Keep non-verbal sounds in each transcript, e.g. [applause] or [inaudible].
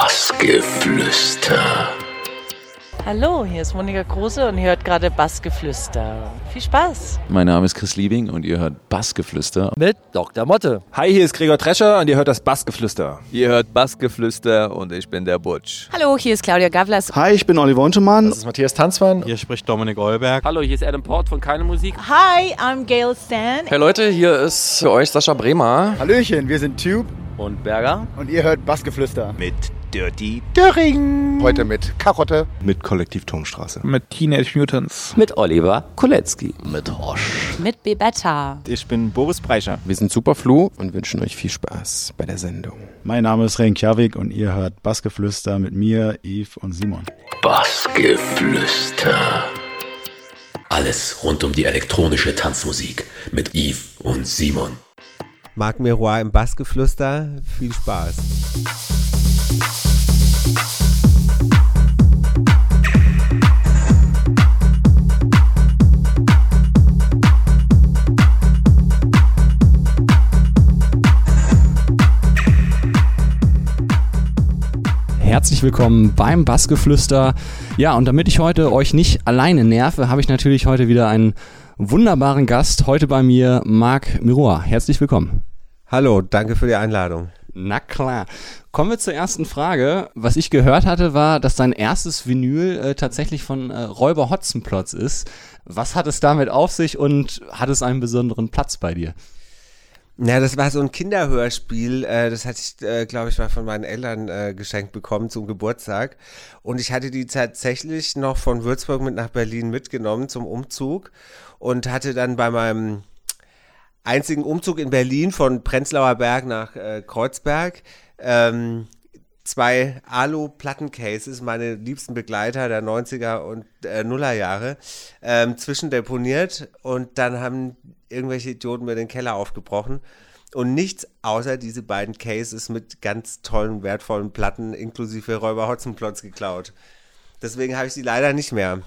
Bassgeflüster. Hallo, hier ist Monika Kruse und ihr hört gerade Bassgeflüster. Viel Spaß! Mein Name ist Chris Liebing und ihr hört Bassgeflüster. Mit Dr. Motte. Hi, hier ist Gregor Drescher und ihr hört das Bassgeflüster. Ihr hört Bassgeflüster und ich bin der Butch. Hallo, hier ist Claudia Gavlas. Hi, ich bin Oliver Untermann. Das ist Matthias Tanzmann. Hier spricht Dominik Eulberg. Hallo, hier ist Adam Port von Keine Musik. Hi, I'm Gail Stan. Hey Leute, hier ist für euch Sascha Bremer. Hallöchen, wir sind Tube und Berger. Und ihr hört Bassgeflüster. Mit Dirty Döring. Heute mit Karotte. Mit Kollektiv Turmstraße. Mit Teenage Mutants. Mit Oliver Kolecki. Mit Hosch. Mit Bebetta. Ich bin Boris Breischer. Wir sind Superflu und wünschen euch viel Spaß bei der Sendung. Mein Name ist Renkjavik und ihr hört Bassgeflüster mit mir, Yves und Simon. Bassgeflüster. Alles rund um die elektronische Tanzmusik mit Yves und Simon. Marc Miroir im Bassgeflüster. Viel Spaß. Herzlich willkommen beim Bassgeflüster. Ja, und damit ich heute euch nicht alleine nerve, habe ich natürlich heute wieder einen wunderbaren Gast. Heute bei mir Marc Miroir. Herzlich willkommen. Hallo, danke für die Einladung. Na klar. Kommen wir zur ersten Frage. Was ich gehört hatte, war, dass dein erstes Vinyl äh, tatsächlich von äh, Räuber Hotzenplotz ist. Was hat es damit auf sich und hat es einen besonderen Platz bei dir? Ja, das war so ein Kinderhörspiel. Äh, das hatte ich, äh, glaube ich, mal von meinen Eltern äh, geschenkt bekommen zum Geburtstag. Und ich hatte die tatsächlich noch von Würzburg mit nach Berlin mitgenommen zum Umzug und hatte dann bei meinem einzigen Umzug in Berlin von Prenzlauer Berg nach Kreuzberg ähm, zwei Alu-Plattencases, meine liebsten Begleiter der 90er und äh, Nullerjahre, ähm, zwischendeponiert und dann haben irgendwelche Idioten mir den Keller aufgebrochen und nichts außer diese beiden Cases mit ganz tollen, wertvollen Platten inklusive Räuber Hotzenplotz geklaut. Deswegen habe ich sie leider nicht mehr.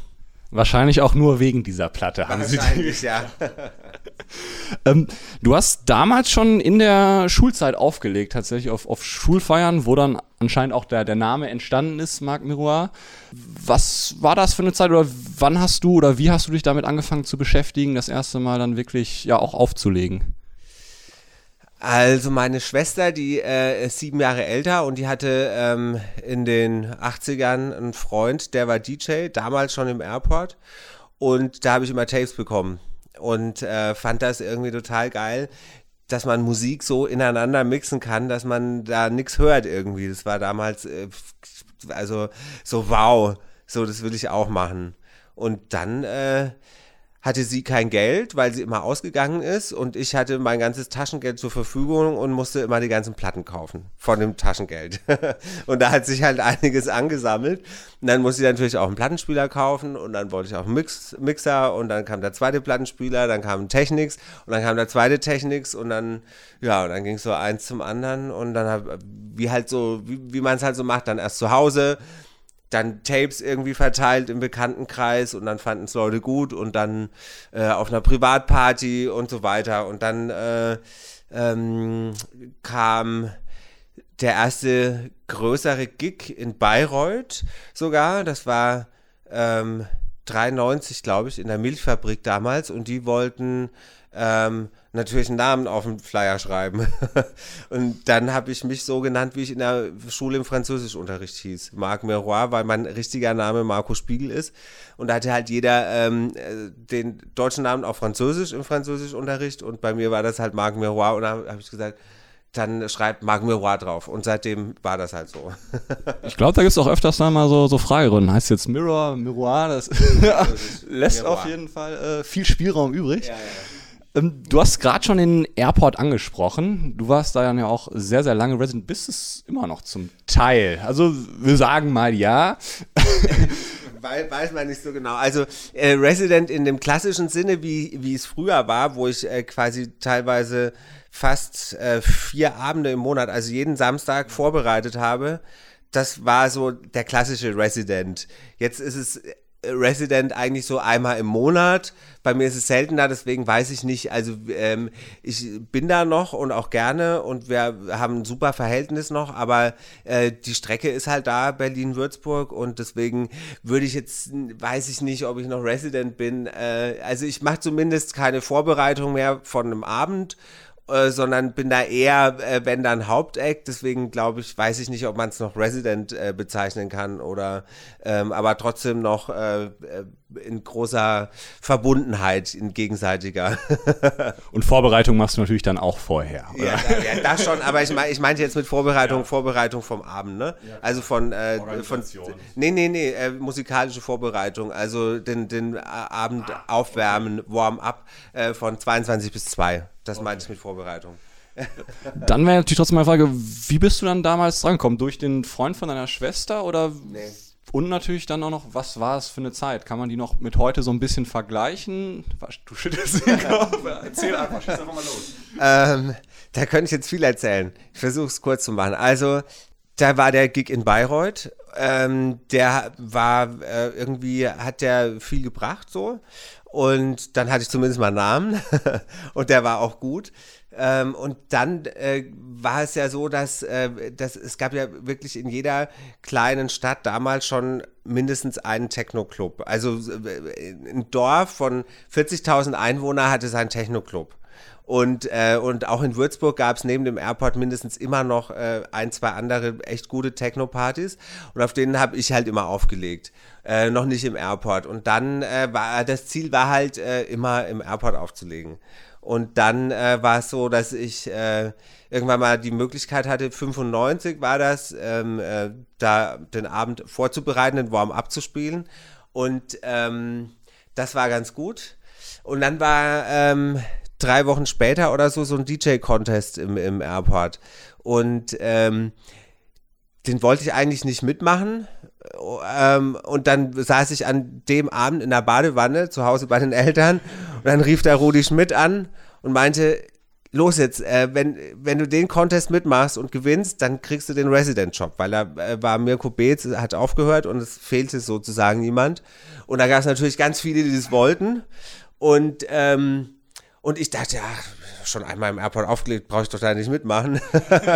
Wahrscheinlich auch nur wegen dieser Platte haben sie die. ja. [laughs] [laughs] ähm, du hast damals schon in der Schulzeit aufgelegt, tatsächlich auf, auf Schulfeiern, wo dann anscheinend auch der, der Name entstanden ist, Marc Miroir. Was war das für eine Zeit oder wann hast du oder wie hast du dich damit angefangen zu beschäftigen, das erste Mal dann wirklich ja auch aufzulegen? Also meine Schwester, die äh, ist sieben Jahre älter und die hatte ähm, in den 80ern einen Freund, der war DJ, damals schon im Airport und da habe ich immer Tapes bekommen und äh, fand das irgendwie total geil, dass man Musik so ineinander mixen kann, dass man da nichts hört irgendwie. Das war damals äh, also so wow, so das will ich auch machen. Und dann äh, hatte sie kein Geld, weil sie immer ausgegangen ist und ich hatte mein ganzes Taschengeld zur Verfügung und musste immer die ganzen Platten kaufen von dem Taschengeld. [laughs] und da hat sich halt einiges angesammelt. Und dann musste ich natürlich auch einen Plattenspieler kaufen und dann wollte ich auch einen Mix Mixer und dann kam der zweite Plattenspieler, dann kam Technics und dann kam der zweite Technics und dann, ja, und dann ging es so eins zum anderen und dann, hab, wie halt so, wie, wie man es halt so macht, dann erst zu Hause, dann Tapes irgendwie verteilt im Bekanntenkreis und dann fanden es Leute gut und dann äh, auf einer Privatparty und so weiter. Und dann äh, ähm, kam der erste größere Gig in Bayreuth sogar. Das war ähm, 93, glaube ich, in der Milchfabrik damals und die wollten ähm, natürlich einen Namen auf den Flyer schreiben. [laughs] und dann habe ich mich so genannt, wie ich in der Schule im Französischunterricht hieß. Marc Miroir, weil mein richtiger Name Marco Spiegel ist. Und da hatte halt jeder ähm, äh, den deutschen Namen auf Französisch im Französischunterricht. Und bei mir war das halt Marc Miroir. Und da habe ich gesagt, dann schreibt Marc Miroir drauf. Und seitdem war das halt so. [laughs] ich glaube, da gibt es auch öfters mal so, so Fragerunden. Heißt jetzt Mirror, Miroir, das [laughs] lässt Miroir. auf jeden Fall äh, viel Spielraum übrig. Ja, ja. Ähm, du hast gerade schon den Airport angesprochen. Du warst da ja auch sehr, sehr lange Resident. Bist es immer noch zum Teil? Also wir sagen mal ja. [laughs] weiß man nicht so genau. Also äh, Resident in dem klassischen Sinne, wie, wie es früher war, wo ich äh, quasi teilweise fast äh, vier Abende im Monat, also jeden Samstag vorbereitet habe. Das war so der klassische Resident. Jetzt ist es Resident eigentlich so einmal im Monat. Bei mir ist es seltener, deswegen weiß ich nicht. Also ähm, ich bin da noch und auch gerne und wir haben ein super Verhältnis noch, aber äh, die Strecke ist halt da, Berlin-Würzburg und deswegen würde ich jetzt, weiß ich nicht, ob ich noch Resident bin. Äh, also ich mache zumindest keine Vorbereitung mehr von einem Abend äh, sondern bin da eher, äh, wenn dann Haupteck. Deswegen glaube ich, weiß ich nicht, ob man es noch Resident äh, bezeichnen kann oder, ähm, aber trotzdem noch äh, äh in großer Verbundenheit, in gegenseitiger. [laughs] Und Vorbereitung machst du natürlich dann auch vorher. Oder? Ja, ja, das schon, aber ich, mein, ich meinte jetzt mit Vorbereitung, ja. Vorbereitung vom Abend, ne? Ja. Also von, äh, von, nee, nee, nee, äh, musikalische Vorbereitung, also den, den Abend ah, aufwärmen, okay. Warm-up äh, von 22 bis 2. Das okay. meinte ich mit Vorbereitung. [laughs] Dann wäre natürlich trotzdem meine Frage, wie bist du dann damals drangekommen? Durch den Freund von deiner Schwester oder? Nee. Und natürlich dann auch noch, was war es für eine Zeit? Kann man die noch mit heute so ein bisschen vergleichen? Du schüttelst den [laughs] Kopf. Erzähl einfach, schieß einfach mal los. Ähm, da könnte ich jetzt viel erzählen. Ich versuche es kurz zu machen. Also, da war der Gig in Bayreuth. Ähm, der war äh, irgendwie, hat der viel gebracht so. Und dann hatte ich zumindest mal einen Namen [laughs] und der war auch gut. Ähm, und dann äh, war es ja so, dass, äh, dass es gab ja wirklich in jeder kleinen Stadt damals schon mindestens einen Techno-Club. Also äh, ein Dorf von 40.000 Einwohnern hatte seinen Techno-Club. Und, äh, und auch in Würzburg gab es neben dem Airport mindestens immer noch äh, ein, zwei andere echt gute Techno-Partys. Und auf denen habe ich halt immer aufgelegt äh, noch nicht im Airport. Und dann äh, war das Ziel war halt äh, immer im Airport aufzulegen. Und dann äh, war es so, dass ich äh, irgendwann mal die Möglichkeit hatte, 95 war das, ähm, äh, da den Abend vorzubereiten, den Warm-up zu spielen. Und ähm, das war ganz gut. Und dann war ähm, drei Wochen später oder so so ein DJ-Contest im, im Airport. Und ähm, den wollte ich eigentlich nicht mitmachen. Ähm, und dann saß ich an dem Abend in der Badewanne zu Hause bei den Eltern und dann rief der Rudi Schmidt an und meinte, los jetzt, äh, wenn, wenn du den Contest mitmachst und gewinnst, dann kriegst du den Resident-Job, weil da äh, war Mirko Beetz, hat aufgehört und es fehlte sozusagen niemand. Und da gab es natürlich ganz viele, die das wollten. Und, ähm, und ich dachte, ja, schon einmal im Airport aufgelegt, brauche ich doch da nicht mitmachen.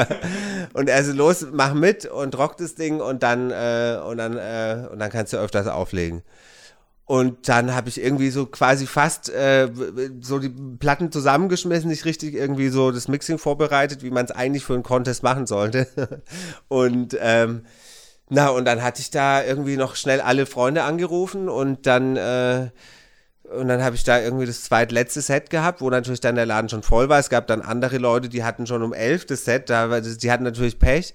[laughs] und er so, los, mach mit und rock das Ding und dann, äh, und dann, äh, und dann kannst du öfters auflegen. Und dann habe ich irgendwie so quasi fast äh, so die Platten zusammengeschmissen, nicht richtig irgendwie so das Mixing vorbereitet, wie man es eigentlich für einen Contest machen sollte. [laughs] und ähm, na, und dann hatte ich da irgendwie noch schnell alle Freunde angerufen und dann äh, und dann habe ich da irgendwie das zweitletzte Set gehabt, wo natürlich dann der Laden schon voll war. Es gab dann andere Leute, die hatten schon um elf das Set, da, die hatten natürlich Pech.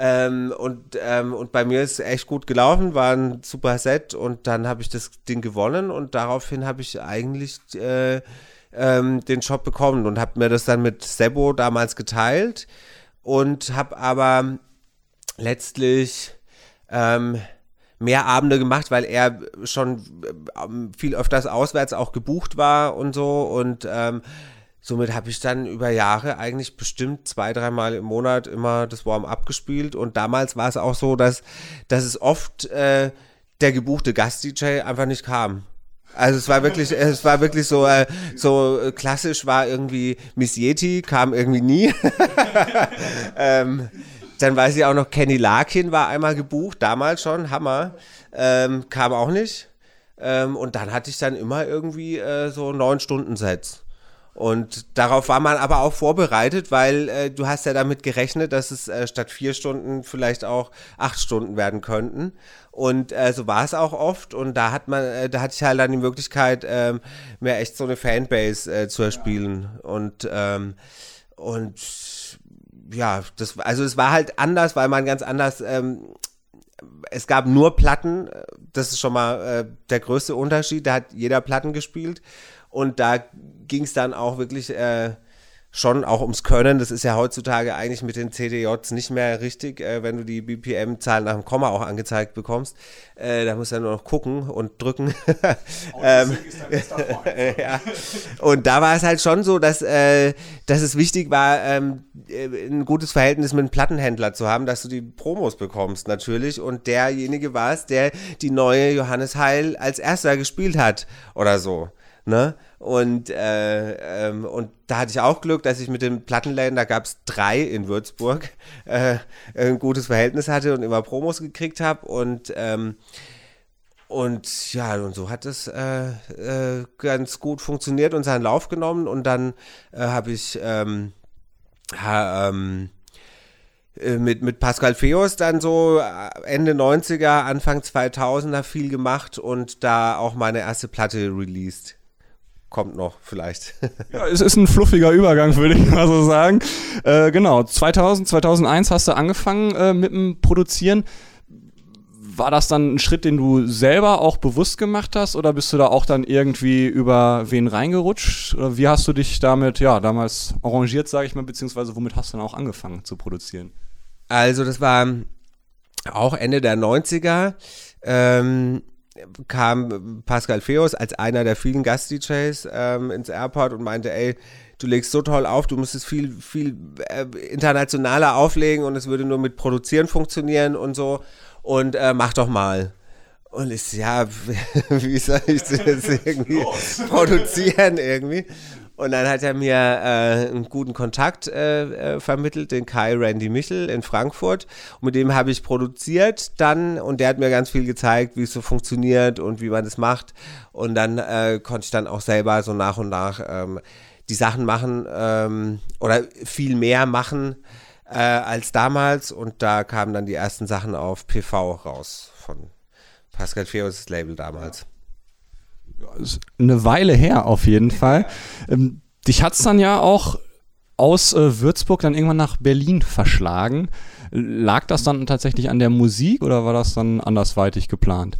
Ähm, und, ähm, und bei mir ist es echt gut gelaufen, war ein super Set und dann habe ich das Ding gewonnen und daraufhin habe ich eigentlich äh, ähm, den Job bekommen und habe mir das dann mit Sebo damals geteilt und habe aber letztlich ähm, mehr Abende gemacht, weil er schon ähm, viel öfters auswärts auch gebucht war und so und ähm, somit habe ich dann über Jahre eigentlich bestimmt zwei, dreimal im Monat immer das Warm-up gespielt und damals war es auch so, dass, dass es oft äh, der gebuchte Gast-DJ einfach nicht kam. Also es war wirklich, [laughs] es war wirklich so, äh, so klassisch war irgendwie Miss Yeti, kam irgendwie nie. [laughs] ähm, dann weiß ich auch noch, Kenny Larkin war einmal gebucht, damals schon, Hammer. Ähm, kam auch nicht. Ähm, und dann hatte ich dann immer irgendwie äh, so neun Stunden Sets. Und darauf war man aber auch vorbereitet, weil äh, du hast ja damit gerechnet, dass es äh, statt vier Stunden vielleicht auch acht Stunden werden könnten. Und äh, so war es auch oft. Und da hat man, äh, da hatte ich halt dann die Möglichkeit, ähm, mir echt so eine Fanbase äh, zu erspielen. Und ähm, und ja, das, also es war halt anders, weil man ganz anders, ähm, es gab nur Platten, das ist schon mal äh, der größte Unterschied, da hat jeder Platten gespielt. Und da ging es dann auch wirklich, äh, schon auch ums Können. Das ist ja heutzutage eigentlich mit den CDJs nicht mehr richtig, äh, wenn du die BPM-Zahl nach dem Komma auch angezeigt bekommst. Äh, da musst du ja nur noch gucken und drücken. [laughs] ähm, [laughs] ja. Und da war es halt schon so, dass, äh, dass es wichtig war, ähm, äh, ein gutes Verhältnis mit einem Plattenhändler zu haben, dass du die Promos bekommst natürlich. Und derjenige war es, der die neue Johannes Heil als erster gespielt hat oder so. Ne? Und, äh, ähm, und da hatte ich auch Glück, dass ich mit den Plattenläden, da gab es drei in Würzburg, [laughs] äh, ein gutes Verhältnis hatte und immer Promos gekriegt habe. Und, ähm, und ja, und so hat es äh, äh, ganz gut funktioniert und seinen Lauf genommen. Und dann äh, habe ich ähm, ha, ähm, äh, mit, mit Pascal Feos dann so Ende 90er, Anfang 2000er viel gemacht und da auch meine erste Platte released kommt noch vielleicht. [laughs] ja, es ist ein fluffiger Übergang, würde ich mal so sagen. Äh, genau, 2000, 2001 hast du angefangen äh, mit dem Produzieren. War das dann ein Schritt, den du selber auch bewusst gemacht hast oder bist du da auch dann irgendwie über wen reingerutscht? Oder wie hast du dich damit, ja, damals arrangiert, sage ich mal, beziehungsweise womit hast du dann auch angefangen zu produzieren? Also das war auch Ende der 90er. Ähm, kam Pascal Feos als einer der vielen Gast-DJs ähm, ins Airport und meinte, ey, du legst so toll auf, du müsstest viel, viel äh, internationaler auflegen und es würde nur mit Produzieren funktionieren und so und äh, mach doch mal. Und ich, ja, [laughs] wie soll ich das jetzt irgendwie produzieren irgendwie? Und dann hat er mir äh, einen guten Kontakt äh, äh, vermittelt, den Kai Randy Michel in Frankfurt. Und mit dem habe ich produziert dann und der hat mir ganz viel gezeigt, wie es so funktioniert und wie man das macht. Und dann äh, konnte ich dann auch selber so nach und nach ähm, die Sachen machen ähm, oder viel mehr machen äh, als damals. Und da kamen dann die ersten Sachen auf PV raus von Pascal Feos Label damals eine Weile her auf jeden Fall. Ähm, dich hat es dann ja auch aus äh, Würzburg dann irgendwann nach Berlin verschlagen. Lag das dann tatsächlich an der Musik oder war das dann andersweitig geplant?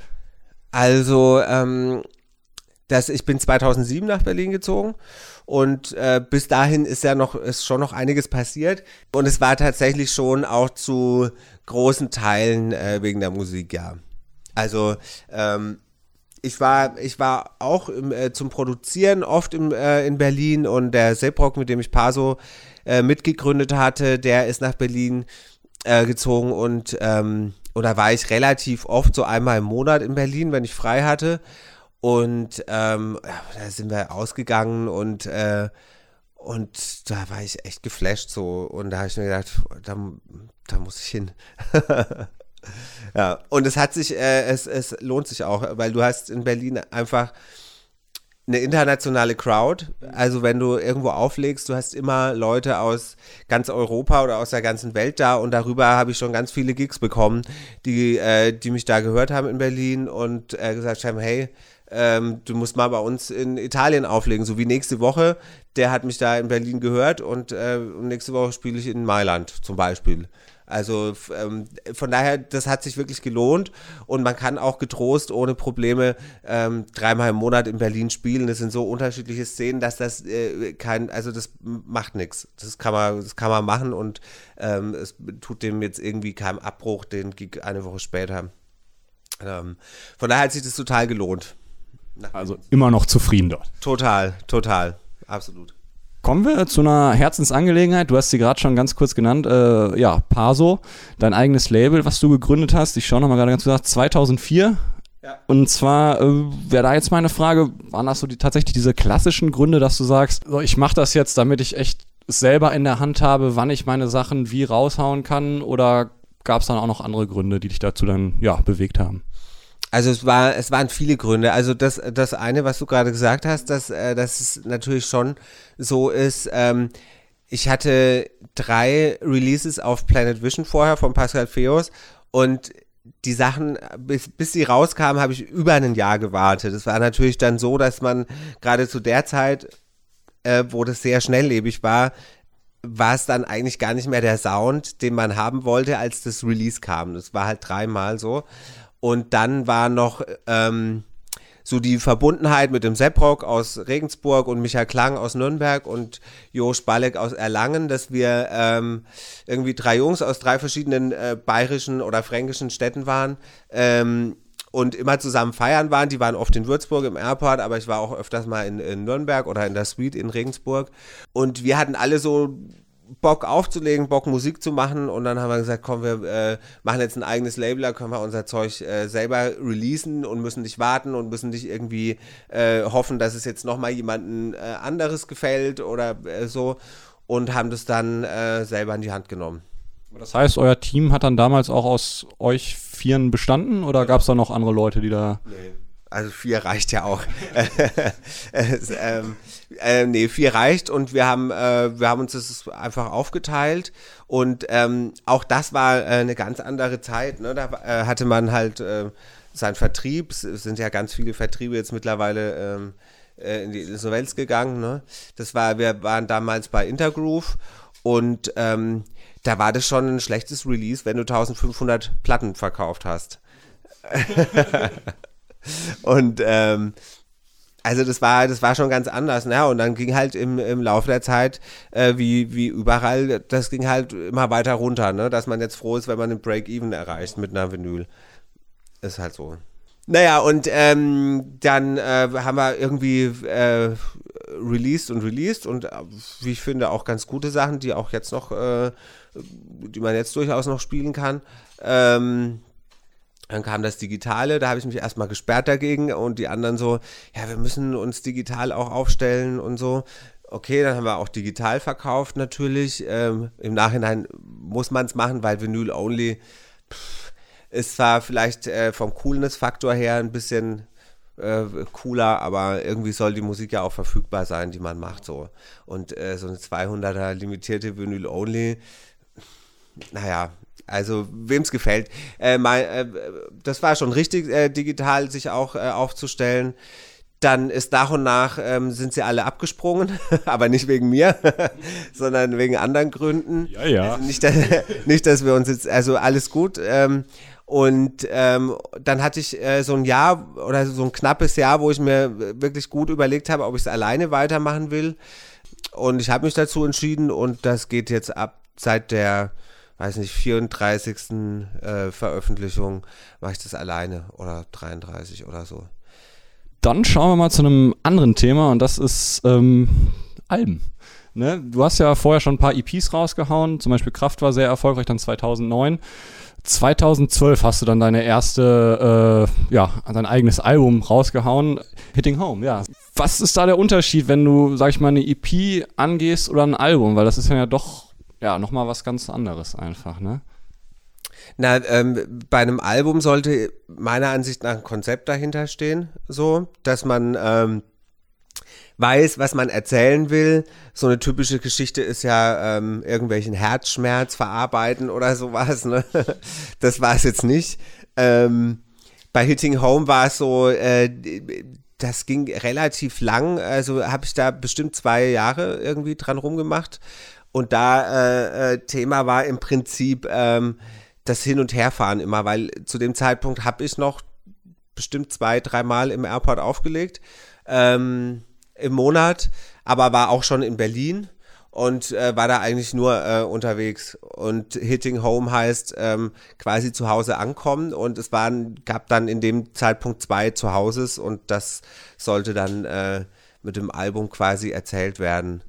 Also, ähm, das, ich bin 2007 nach Berlin gezogen und äh, bis dahin ist ja noch, ist schon noch einiges passiert und es war tatsächlich schon auch zu großen Teilen äh, wegen der Musik, ja. Also, ähm, ich war, ich war auch im, äh, zum Produzieren oft im, äh, in Berlin und der Seprock, mit dem ich Paso äh, mitgegründet hatte, der ist nach Berlin äh, gezogen und ähm, oder war ich relativ oft so einmal im Monat in Berlin, wenn ich frei hatte. Und ähm, da sind wir ausgegangen und äh, und da war ich echt geflasht so und da habe ich mir gedacht, da, da muss ich hin. [laughs] Ja, und es hat sich, äh, es, es lohnt sich auch, weil du hast in Berlin einfach eine internationale Crowd. Also wenn du irgendwo auflegst, du hast immer Leute aus ganz Europa oder aus der ganzen Welt da und darüber habe ich schon ganz viele Gigs bekommen, die, äh, die mich da gehört haben in Berlin und äh, gesagt haben, hey, ähm, du musst mal bei uns in Italien auflegen, so wie nächste Woche. Der hat mich da in Berlin gehört und äh, nächste Woche spiele ich in Mailand zum Beispiel. Also ähm, von daher, das hat sich wirklich gelohnt und man kann auch getrost ohne Probleme ähm, dreimal im Monat in Berlin spielen. Das sind so unterschiedliche Szenen, dass das äh, kein, also das macht nichts. Das kann man, das kann man machen und ähm, es tut dem jetzt irgendwie keinen Abbruch, den Gig eine Woche später. Ähm, von daher hat sich das total gelohnt. Also immer noch zufrieden dort. Total, total, absolut. Kommen wir zu einer Herzensangelegenheit. Du hast sie gerade schon ganz kurz genannt. Äh, ja, Paso, dein eigenes Label, was du gegründet hast. Ich schaue nochmal gerade ganz kurz 2004. Ja. Und zwar äh, wäre da jetzt meine Frage, waren das so die, tatsächlich diese klassischen Gründe, dass du sagst, so, ich mache das jetzt, damit ich echt selber in der Hand habe, wann ich meine Sachen wie raushauen kann? Oder gab es dann auch noch andere Gründe, die dich dazu dann ja bewegt haben? Also es war, es waren viele Gründe. Also das, das eine, was du gerade gesagt hast, dass, äh, dass es natürlich schon so ist. Ähm, ich hatte drei Releases auf Planet Vision vorher von Pascal Feos und die Sachen, bis, bis sie rauskamen, habe ich über ein Jahr gewartet. Es war natürlich dann so, dass man gerade zu der Zeit, äh, wo das sehr schnelllebig war, war es dann eigentlich gar nicht mehr der Sound, den man haben wollte, als das Release kam. Das war halt dreimal so. Und dann war noch ähm, so die Verbundenheit mit dem Sepprock aus Regensburg und Michael Klang aus Nürnberg und Jo Spalek aus Erlangen, dass wir ähm, irgendwie drei Jungs aus drei verschiedenen äh, bayerischen oder fränkischen Städten waren. Ähm, und immer zusammen feiern waren. Die waren oft in Würzburg im Airport, aber ich war auch öfters mal in, in Nürnberg oder in der Suite in Regensburg. Und wir hatten alle so Bock aufzulegen, Bock Musik zu machen und dann haben wir gesagt, komm, wir äh, machen jetzt ein eigenes Label, da können wir unser Zeug äh, selber releasen und müssen nicht warten und müssen nicht irgendwie äh, hoffen, dass es jetzt nochmal jemanden äh, anderes gefällt oder äh, so und haben das dann äh, selber in die Hand genommen. Das heißt, euer Team hat dann damals auch aus euch Vieren bestanden oder gab es da noch andere Leute, die da... Nee. Also vier reicht ja auch. [laughs] ähm, äh, nee, vier reicht und wir haben, äh, wir haben uns das einfach aufgeteilt und ähm, auch das war äh, eine ganz andere Zeit. Ne? Da äh, hatte man halt äh, seinen Vertrieb, es sind ja ganz viele Vertriebe jetzt mittlerweile ähm, äh, in die Insolvenz gegangen. Ne? Das war, wir waren damals bei Intergroove und ähm, da war das schon ein schlechtes Release, wenn du 1500 Platten verkauft hast. [laughs] Und ähm, also das war, das war schon ganz anders, ne? Und dann ging halt im, im Laufe der Zeit, äh, wie, wie überall, das ging halt immer weiter runter, ne? Dass man jetzt froh ist, wenn man den Break-Even erreicht mit einer Vinyl. Ist halt so. Naja, und ähm, dann äh, haben wir irgendwie äh, released und released und äh, wie ich finde auch ganz gute Sachen, die auch jetzt noch, äh, die man jetzt durchaus noch spielen kann. Ähm, dann kam das Digitale, da habe ich mich erstmal gesperrt dagegen und die anderen so, ja, wir müssen uns digital auch aufstellen und so. Okay, dann haben wir auch digital verkauft natürlich. Ähm, Im Nachhinein muss man es machen, weil Vinyl Only pff, ist zwar vielleicht äh, vom Coolness-Faktor her ein bisschen äh, cooler, aber irgendwie soll die Musik ja auch verfügbar sein, die man macht so. Und äh, so eine 200er limitierte Vinyl Only, naja, also wem es gefällt. Äh, mein, äh, das war schon richtig, äh, digital sich auch äh, aufzustellen. Dann ist nach und nach ähm, sind sie alle abgesprungen, [laughs] aber nicht wegen mir, [laughs] sondern wegen anderen Gründen. Ja, ja. Also nicht, dass, [laughs] nicht, dass wir uns jetzt, also alles gut. Ähm, und ähm, dann hatte ich äh, so ein Jahr oder so ein knappes Jahr, wo ich mir wirklich gut überlegt habe, ob ich es alleine weitermachen will. Und ich habe mich dazu entschieden und das geht jetzt ab seit der weiß nicht, 34. Äh, Veröffentlichung mache ich das alleine oder 33 oder so. Dann schauen wir mal zu einem anderen Thema und das ist ähm, Alben. Ne? Du hast ja vorher schon ein paar EPs rausgehauen, zum Beispiel Kraft war sehr erfolgreich, dann 2009. 2012 hast du dann deine erste, äh, ja, dein eigenes Album rausgehauen, Hitting Home, ja. Was ist da der Unterschied, wenn du, sag ich mal, eine EP angehst oder ein Album? Weil das ist ja doch ja, nochmal was ganz anderes einfach, ne? Na, ähm, bei einem Album sollte meiner Ansicht nach ein Konzept dahinter stehen, so, dass man ähm, weiß, was man erzählen will. So eine typische Geschichte ist ja ähm, irgendwelchen Herzschmerz verarbeiten oder sowas. Ne? [laughs] Das war es jetzt nicht. Ähm, bei Hitting Home war es so, äh, das ging relativ lang. Also habe ich da bestimmt zwei Jahre irgendwie dran rumgemacht und da äh, äh, Thema war im Prinzip ähm, das Hin- und Herfahren immer, weil zu dem Zeitpunkt habe ich noch bestimmt zwei, dreimal im Airport aufgelegt ähm, im Monat, aber war auch schon in Berlin und äh, war da eigentlich nur äh, unterwegs. Und Hitting Home heißt ähm, quasi zu Hause ankommen und es waren, gab dann in dem Zeitpunkt zwei Zuhauses und das sollte dann äh, mit dem Album quasi erzählt werden.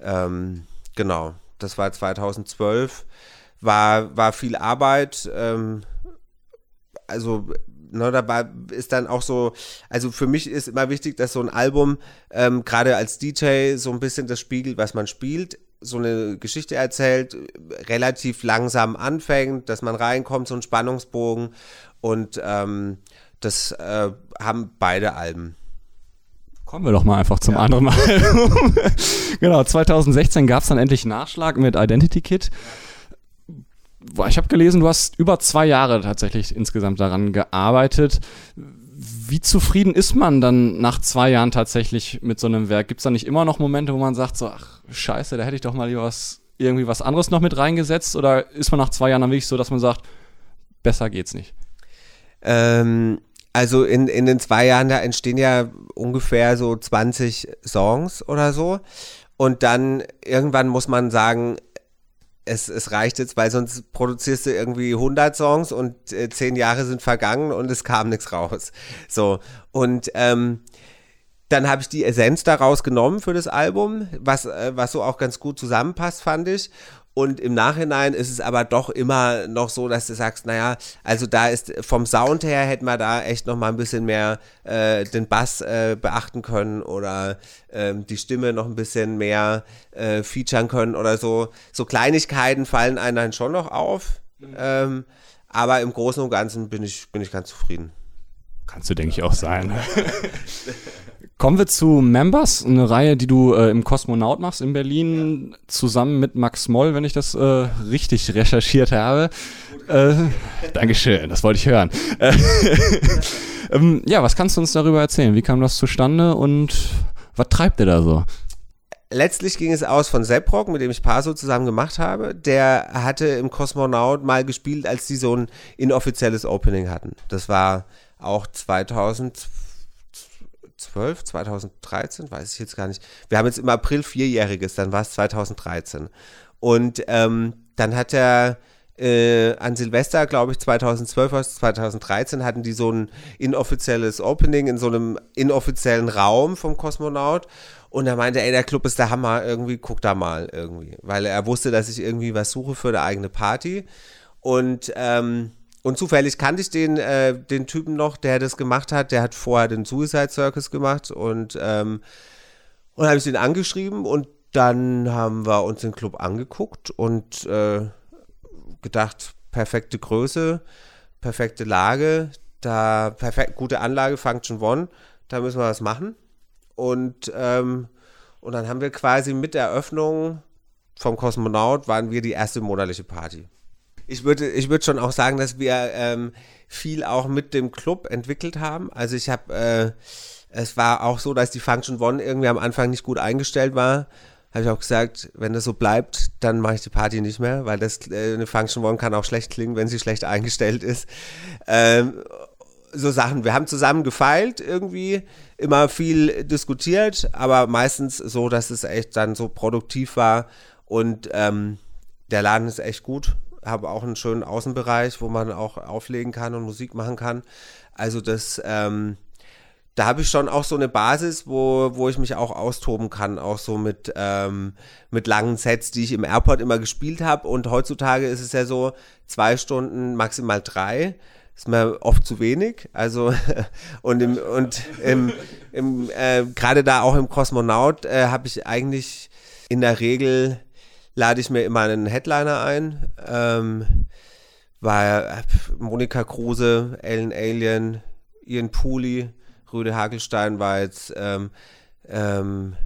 Ähm, Genau, das war 2012. War, war viel Arbeit. Ähm, also, ne, dabei ist dann auch so, also für mich ist immer wichtig, dass so ein Album ähm, gerade als DJ so ein bisschen das spiegelt, was man spielt so eine Geschichte erzählt, relativ langsam anfängt, dass man reinkommt, so ein Spannungsbogen. Und ähm, das äh, haben beide Alben. Kommen wir doch mal einfach zum ja. anderen Album. [laughs] genau, 2016 gab es dann endlich Nachschlag mit Identity Kit. Ich habe gelesen, du hast über zwei Jahre tatsächlich insgesamt daran gearbeitet. Wie zufrieden ist man dann nach zwei Jahren tatsächlich mit so einem Werk? Gibt es da nicht immer noch Momente, wo man sagt, so, ach, scheiße, da hätte ich doch mal was, irgendwie was anderes noch mit reingesetzt? Oder ist man nach zwei Jahren dann wirklich so, dass man sagt, besser geht's nicht? Ähm, Also in, in den zwei Jahren, da entstehen ja ungefähr so 20 Songs oder so. Und dann irgendwann muss man sagen, es, es reicht jetzt, weil sonst produzierst du irgendwie 100 Songs und äh, zehn Jahre sind vergangen und es kam nichts raus. So, und ähm, dann habe ich die Essenz daraus genommen für das Album, was, äh, was so auch ganz gut zusammenpasst, fand ich. Und im Nachhinein ist es aber doch immer noch so, dass du sagst, naja, also da ist vom Sound her hätten wir da echt noch mal ein bisschen mehr äh, den Bass äh, beachten können oder ähm, die Stimme noch ein bisschen mehr äh, featuren können oder so. So Kleinigkeiten fallen einem dann schon noch auf. Ähm, aber im Großen und Ganzen bin ich, bin ich ganz zufrieden. Kannst du, denke ich, auch sein. [laughs] [laughs] Kommen wir zu Members, eine Reihe, die du äh, im Kosmonaut machst in Berlin, zusammen mit Max Moll, wenn ich das äh, richtig recherchiert habe. Äh, Dankeschön, das wollte ich hören. Äh, [laughs] ähm, ja, was kannst du uns darüber erzählen? Wie kam das zustande und was treibt ihr da so? Letztlich ging es aus von Sepprock, mit dem ich Paso zusammen gemacht habe. Der hatte im Kosmonaut mal gespielt, als die so ein inoffizielles Opening hatten. Das war auch 2012 2012, 2013, weiß ich jetzt gar nicht. Wir haben jetzt im April vierjähriges, dann war es 2013. Und ähm, dann hat er äh, an Silvester, glaube ich, 2012 oder 2013 hatten die so ein inoffizielles Opening in so einem inoffiziellen Raum vom Kosmonaut. Und er meinte, ey, der Club ist der Hammer, irgendwie, guck da mal irgendwie. Weil er wusste, dass ich irgendwie was suche für eine eigene Party. Und ähm, und zufällig kannte ich den, äh, den Typen noch, der das gemacht hat. Der hat vorher den Suicide Circus gemacht und, ähm, und habe ich den angeschrieben und dann haben wir uns den Club angeguckt und äh, gedacht, perfekte Größe, perfekte Lage, da perfekt gute Anlage, Function One, da müssen wir was machen. Und, ähm, und dann haben wir quasi mit der Eröffnung vom Kosmonaut waren wir die erste monatliche Party ich würde ich würde schon auch sagen, dass wir ähm, viel auch mit dem Club entwickelt haben. Also ich habe, äh, es war auch so, dass die Function One irgendwie am Anfang nicht gut eingestellt war. Habe ich auch gesagt, wenn das so bleibt, dann mache ich die Party nicht mehr, weil das äh, eine Function One kann auch schlecht klingen, wenn sie schlecht [laughs] eingestellt ist. Ähm, so Sachen. Wir haben zusammen gefeilt irgendwie, immer viel diskutiert, aber meistens so, dass es echt dann so produktiv war und ähm, der Laden ist echt gut habe auch einen schönen Außenbereich, wo man auch auflegen kann und Musik machen kann. Also das, ähm, da habe ich schon auch so eine Basis, wo, wo ich mich auch austoben kann, auch so mit, ähm, mit langen Sets, die ich im Airport immer gespielt habe. Und heutzutage ist es ja so, zwei Stunden, maximal drei. Ist mir oft zu wenig. Also, [laughs] und im, und im, im äh, gerade da auch im Kosmonaut äh, habe ich eigentlich in der Regel lade ich mir immer einen Headliner ein. Ähm, war äh, Monika Kruse, Ellen Alien, Ian Pooley, Rüde Hagelstein war jetzt ähm, ähm,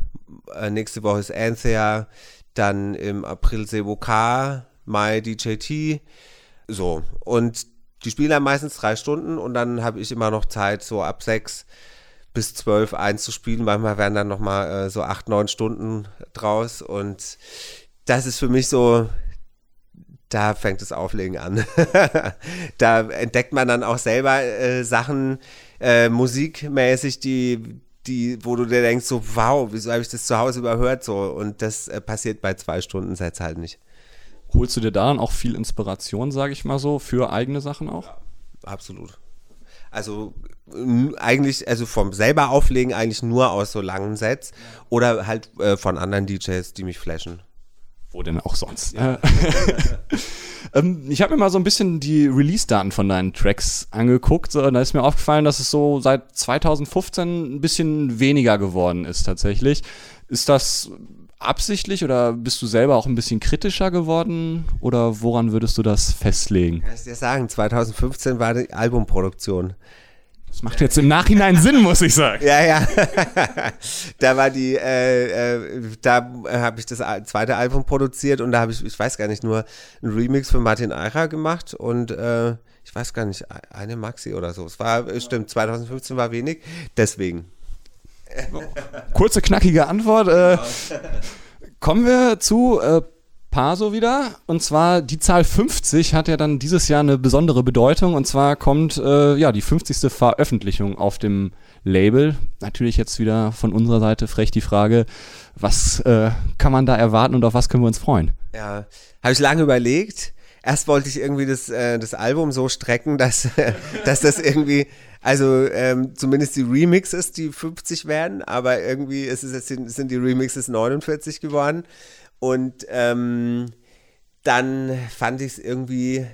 äh, nächste Woche ist Anthea, dann im April Sebo K, Mai DJT. So. Und die spielen dann meistens drei Stunden und dann habe ich immer noch Zeit, so ab sechs bis zwölf einzuspielen. Manchmal werden dann nochmal äh, so acht, neun Stunden draus und das ist für mich so, da fängt das Auflegen an. [laughs] da entdeckt man dann auch selber äh, Sachen äh, musikmäßig, die, die, wo du dir denkst, so, wow, wieso habe ich das zu Hause überhört? So, und das äh, passiert bei zwei Stunden Sets halt nicht. Holst du dir da dann auch viel Inspiration, sage ich mal so, für eigene Sachen auch? Ja, absolut. Also eigentlich, also vom selber auflegen eigentlich nur aus so langen Sets oder halt äh, von anderen DJs, die mich flashen. Wo denn auch sonst? Ja. [laughs] ähm, ich habe mir mal so ein bisschen die Release-Daten von deinen Tracks angeguckt. So, da ist mir aufgefallen, dass es so seit 2015 ein bisschen weniger geworden ist tatsächlich. Ist das absichtlich oder bist du selber auch ein bisschen kritischer geworden? Oder woran würdest du das festlegen? Kann ich dir sagen, 2015 war die Albumproduktion. Das macht jetzt im Nachhinein Sinn, muss ich sagen. Ja, ja. [laughs] da war die, äh, äh, da habe ich das zweite Album produziert und da habe ich, ich weiß gar nicht, nur ein Remix für Martin Eicher gemacht und äh, ich weiß gar nicht, eine Maxi oder so. Es war, stimmt, 2015 war wenig, deswegen. Kurze, knackige Antwort. Äh, kommen wir zu äh, Paso wieder. Und zwar die Zahl 50 hat ja dann dieses Jahr eine besondere Bedeutung. Und zwar kommt äh, ja die 50. Veröffentlichung auf dem Label. Natürlich jetzt wieder von unserer Seite frech die Frage, was äh, kann man da erwarten und auf was können wir uns freuen? Ja, habe ich lange überlegt. Erst wollte ich irgendwie das, äh, das Album so strecken, dass, [laughs] dass das irgendwie, also ähm, zumindest die Remixes, die 50 werden, aber irgendwie ist es jetzt, sind die Remixes 49 geworden. Und ähm, dann fand ich es irgendwie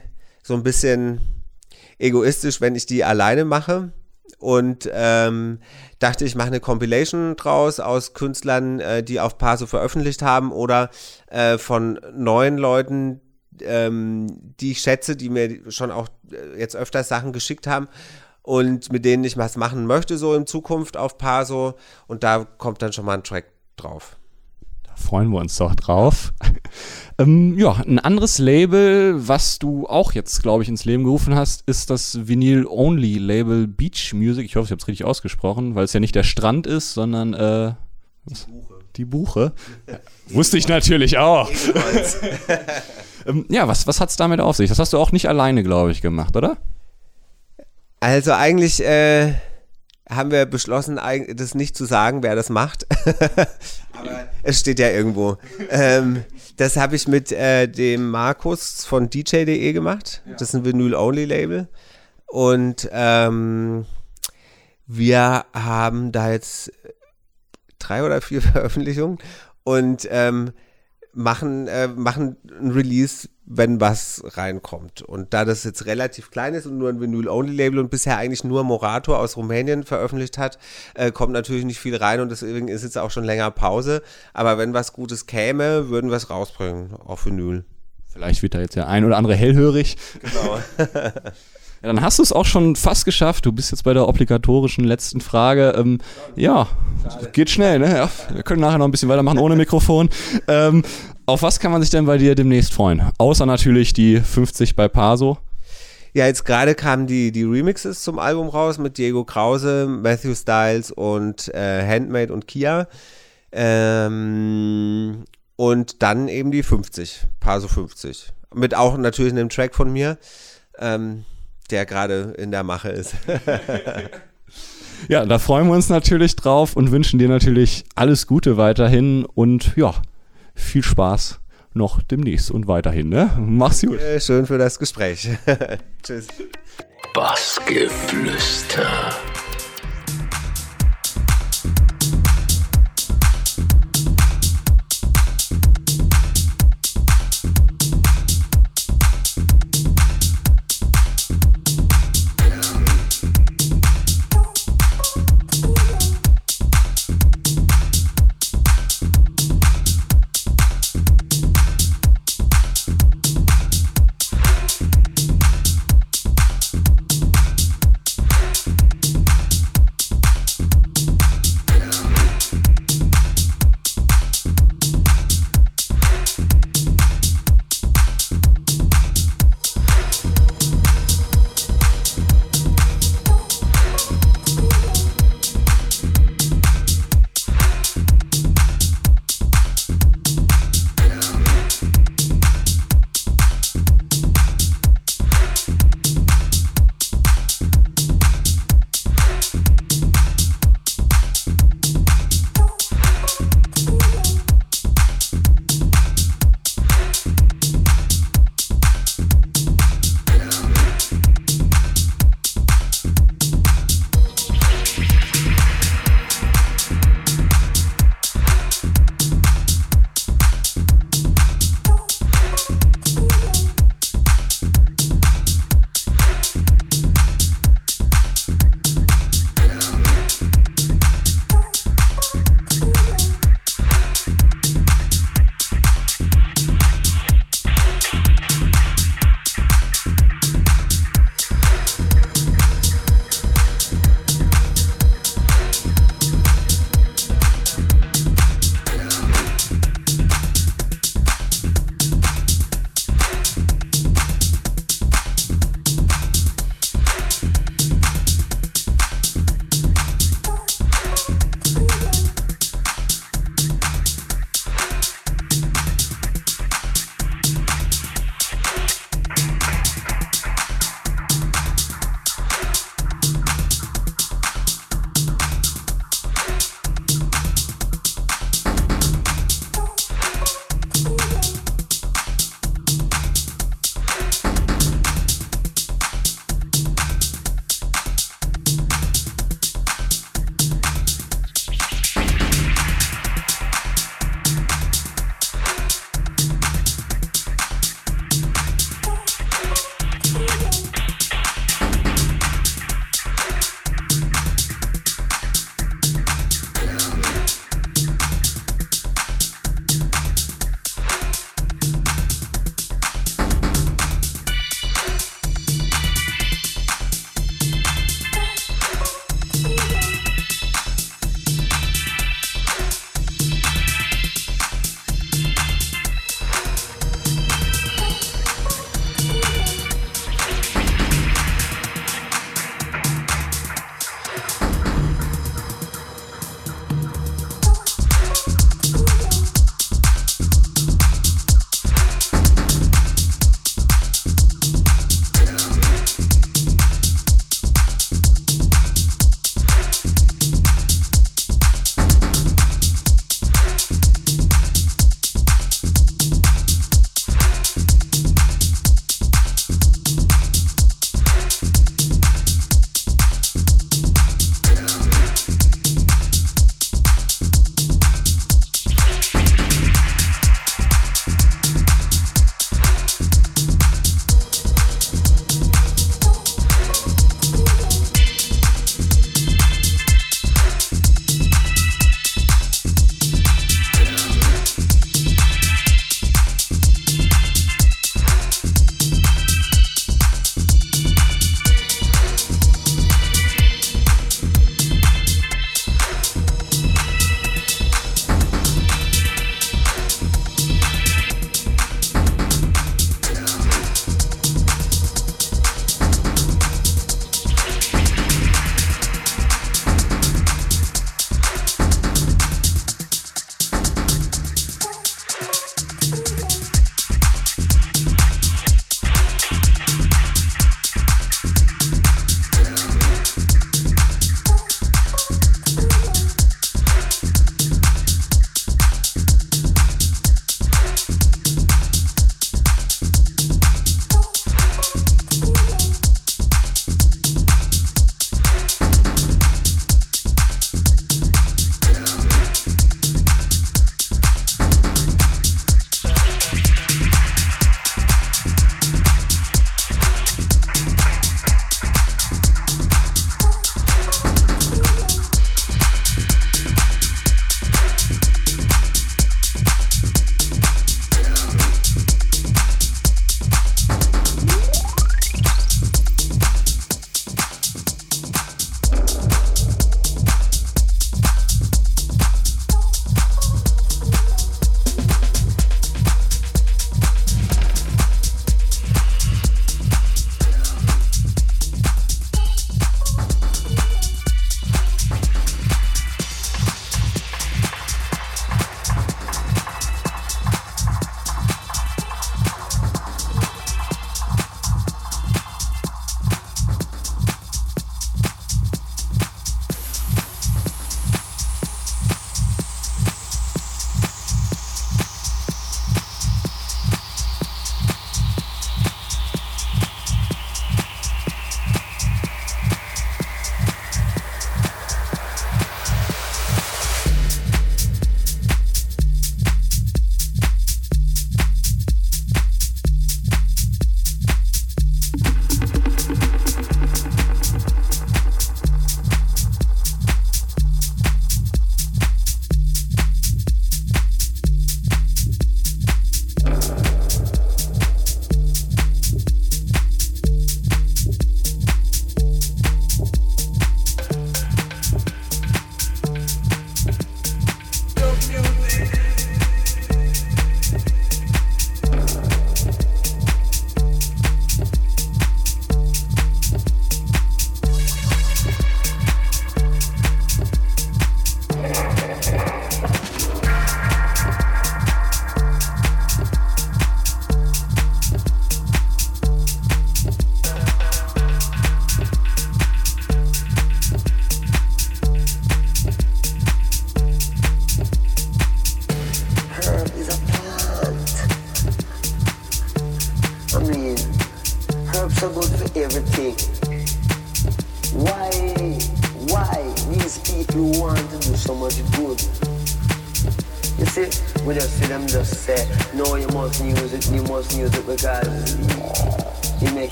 so ein bisschen egoistisch, wenn ich die alleine mache. Und ähm, dachte, ich mache eine Compilation draus aus Künstlern, äh, die auf Paso veröffentlicht haben oder äh, von neuen Leuten, ähm, die ich schätze, die mir schon auch äh, jetzt öfters Sachen geschickt haben und mit denen ich was machen möchte, so in Zukunft auf Paso. Und da kommt dann schon mal ein Track drauf. Freuen wir uns doch drauf. [laughs] ähm, ja, ein anderes Label, was du auch jetzt, glaube ich, ins Leben gerufen hast, ist das Vinyl-Only-Label Beach Music. Ich hoffe, ich habe es richtig ausgesprochen, weil es ja nicht der Strand ist, sondern äh, die Buche. Die Buche. [laughs] Wusste ich natürlich auch. [laughs] ähm, ja, was, was hat es damit auf sich? Das hast du auch nicht alleine, glaube ich, gemacht, oder? Also eigentlich äh, haben wir beschlossen, das nicht zu sagen, wer das macht. [laughs] Aber es steht ja irgendwo. ähm, das habe ich mit äh, dem Markus von DJ.de gemacht. Ja. Das ist ein Vinyl-Only-Label. Und ähm, wir haben da jetzt drei oder vier [laughs] Veröffentlichungen und ähm, machen, äh, machen ein Release, wenn was reinkommt. Und da das jetzt relativ klein ist und nur ein Vinyl-Only-Label und bisher eigentlich nur Morator aus Rumänien veröffentlicht hat, äh, kommt natürlich nicht viel rein und deswegen ist jetzt auch schon länger Pause. Aber wenn was Gutes käme, würden wir es rausbringen auf Vinyl. Vielleicht wird da jetzt der ein oder andere hellhörig. Genau. [laughs] Ja, dann hast du es auch schon fast geschafft. Du bist jetzt bei der obligatorischen letzten Frage. Ähm, ja, geht schnell, ne? Ja, wir können nachher noch ein bisschen weitermachen ohne Mikrofon. Ähm, auf was kann man sich denn bei dir demnächst freuen? Außer natürlich die 50 bei Paso. Ja, jetzt gerade kamen die, die Remixes zum Album raus mit Diego Krause, Matthew Styles und äh, Handmade und Kia. Ähm, und dann eben die 50, Paso 50. Mit auch natürlich einem Track von mir. Ähm, der gerade in der Mache ist. [laughs] ja, da freuen wir uns natürlich drauf und wünschen dir natürlich alles Gute weiterhin und ja, viel Spaß noch demnächst und weiterhin. Ne? Mach's gut. Schön für das Gespräch. [laughs] Tschüss. Bassgeflüster.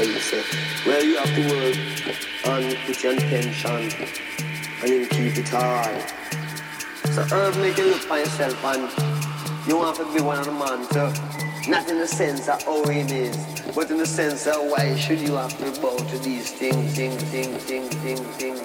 for yourself, where you have to work and put your intention and you keep it high. So herb make you look for yourself and you have to be one of the man so not in the sense of how it is, but in the sense of why should you have to bow to these things, things, things, things, things, things.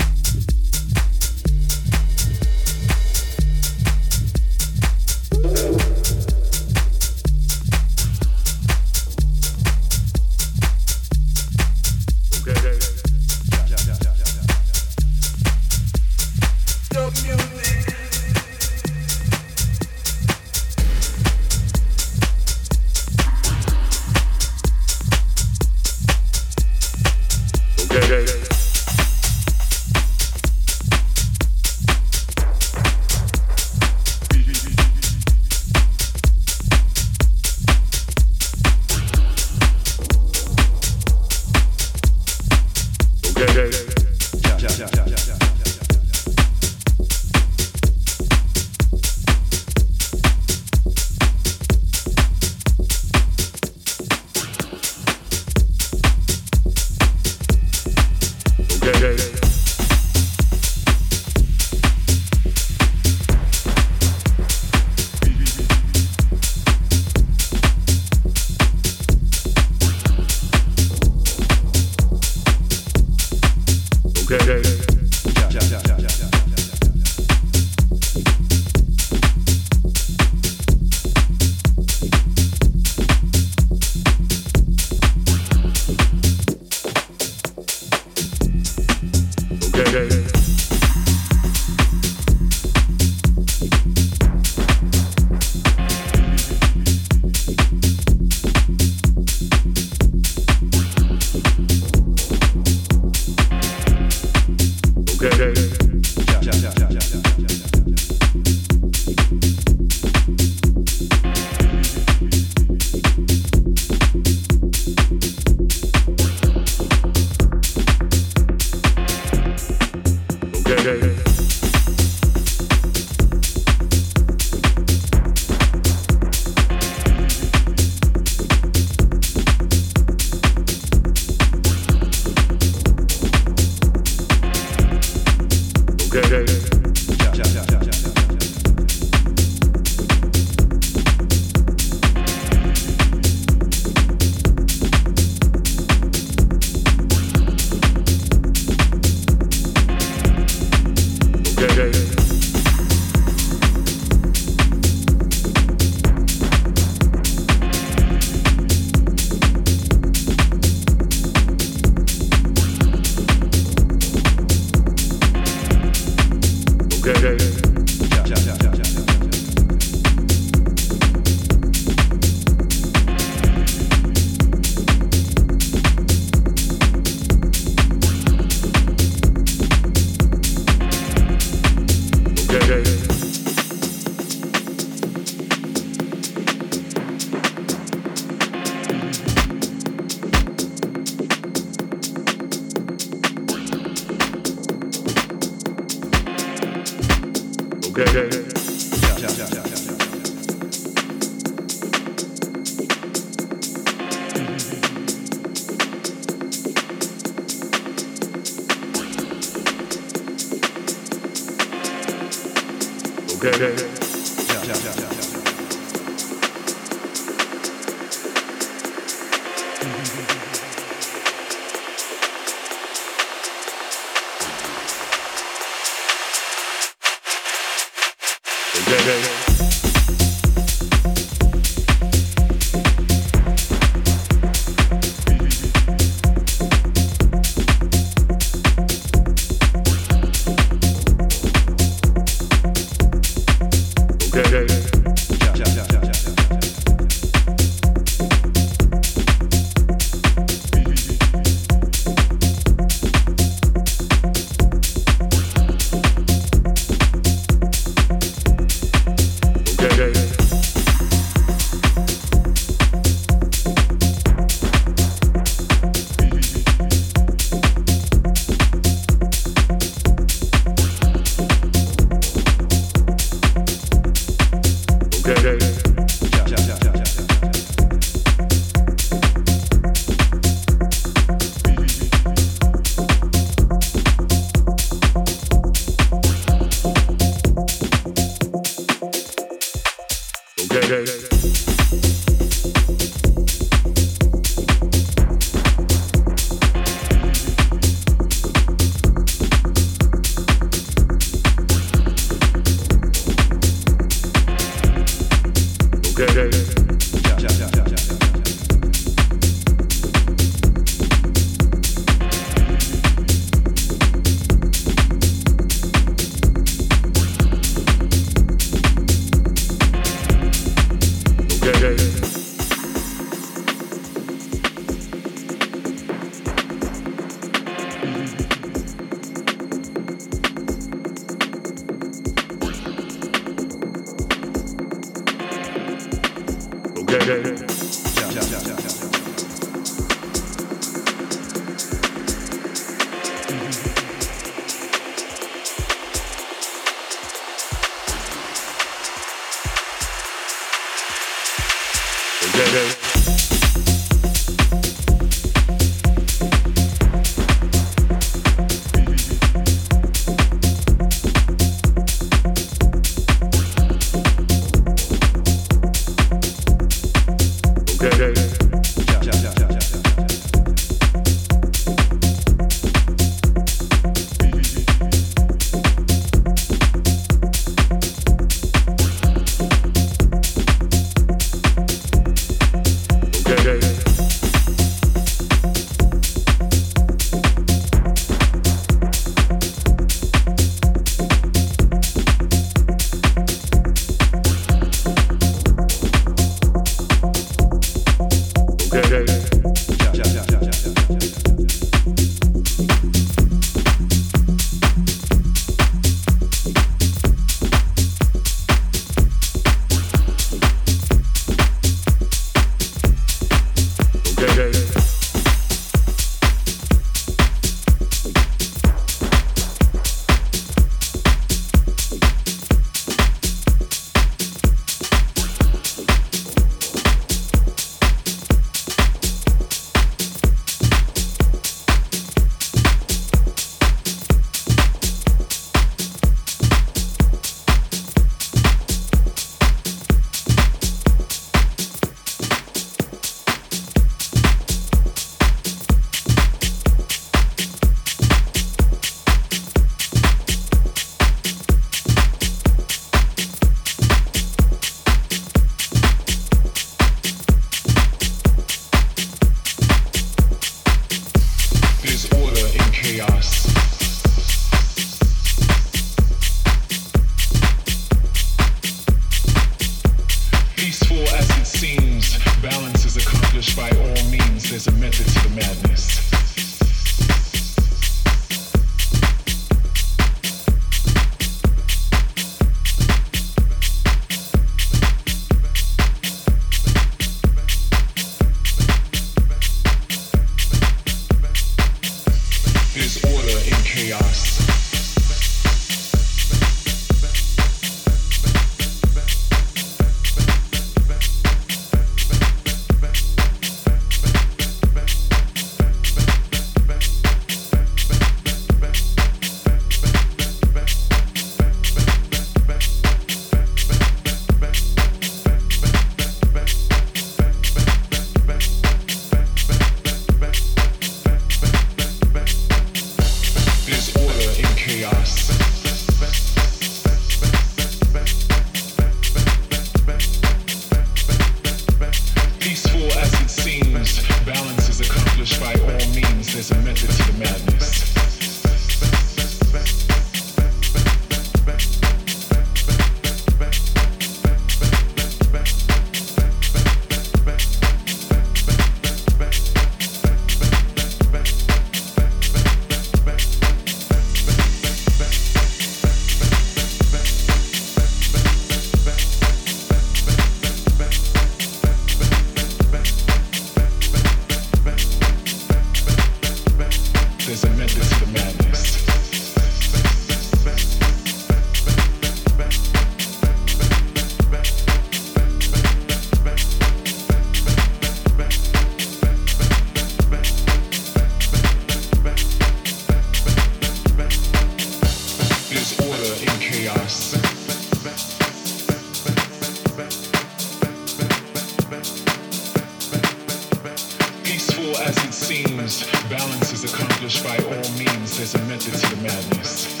Balance is accomplished by all means There's a method to the madness.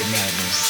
the madness.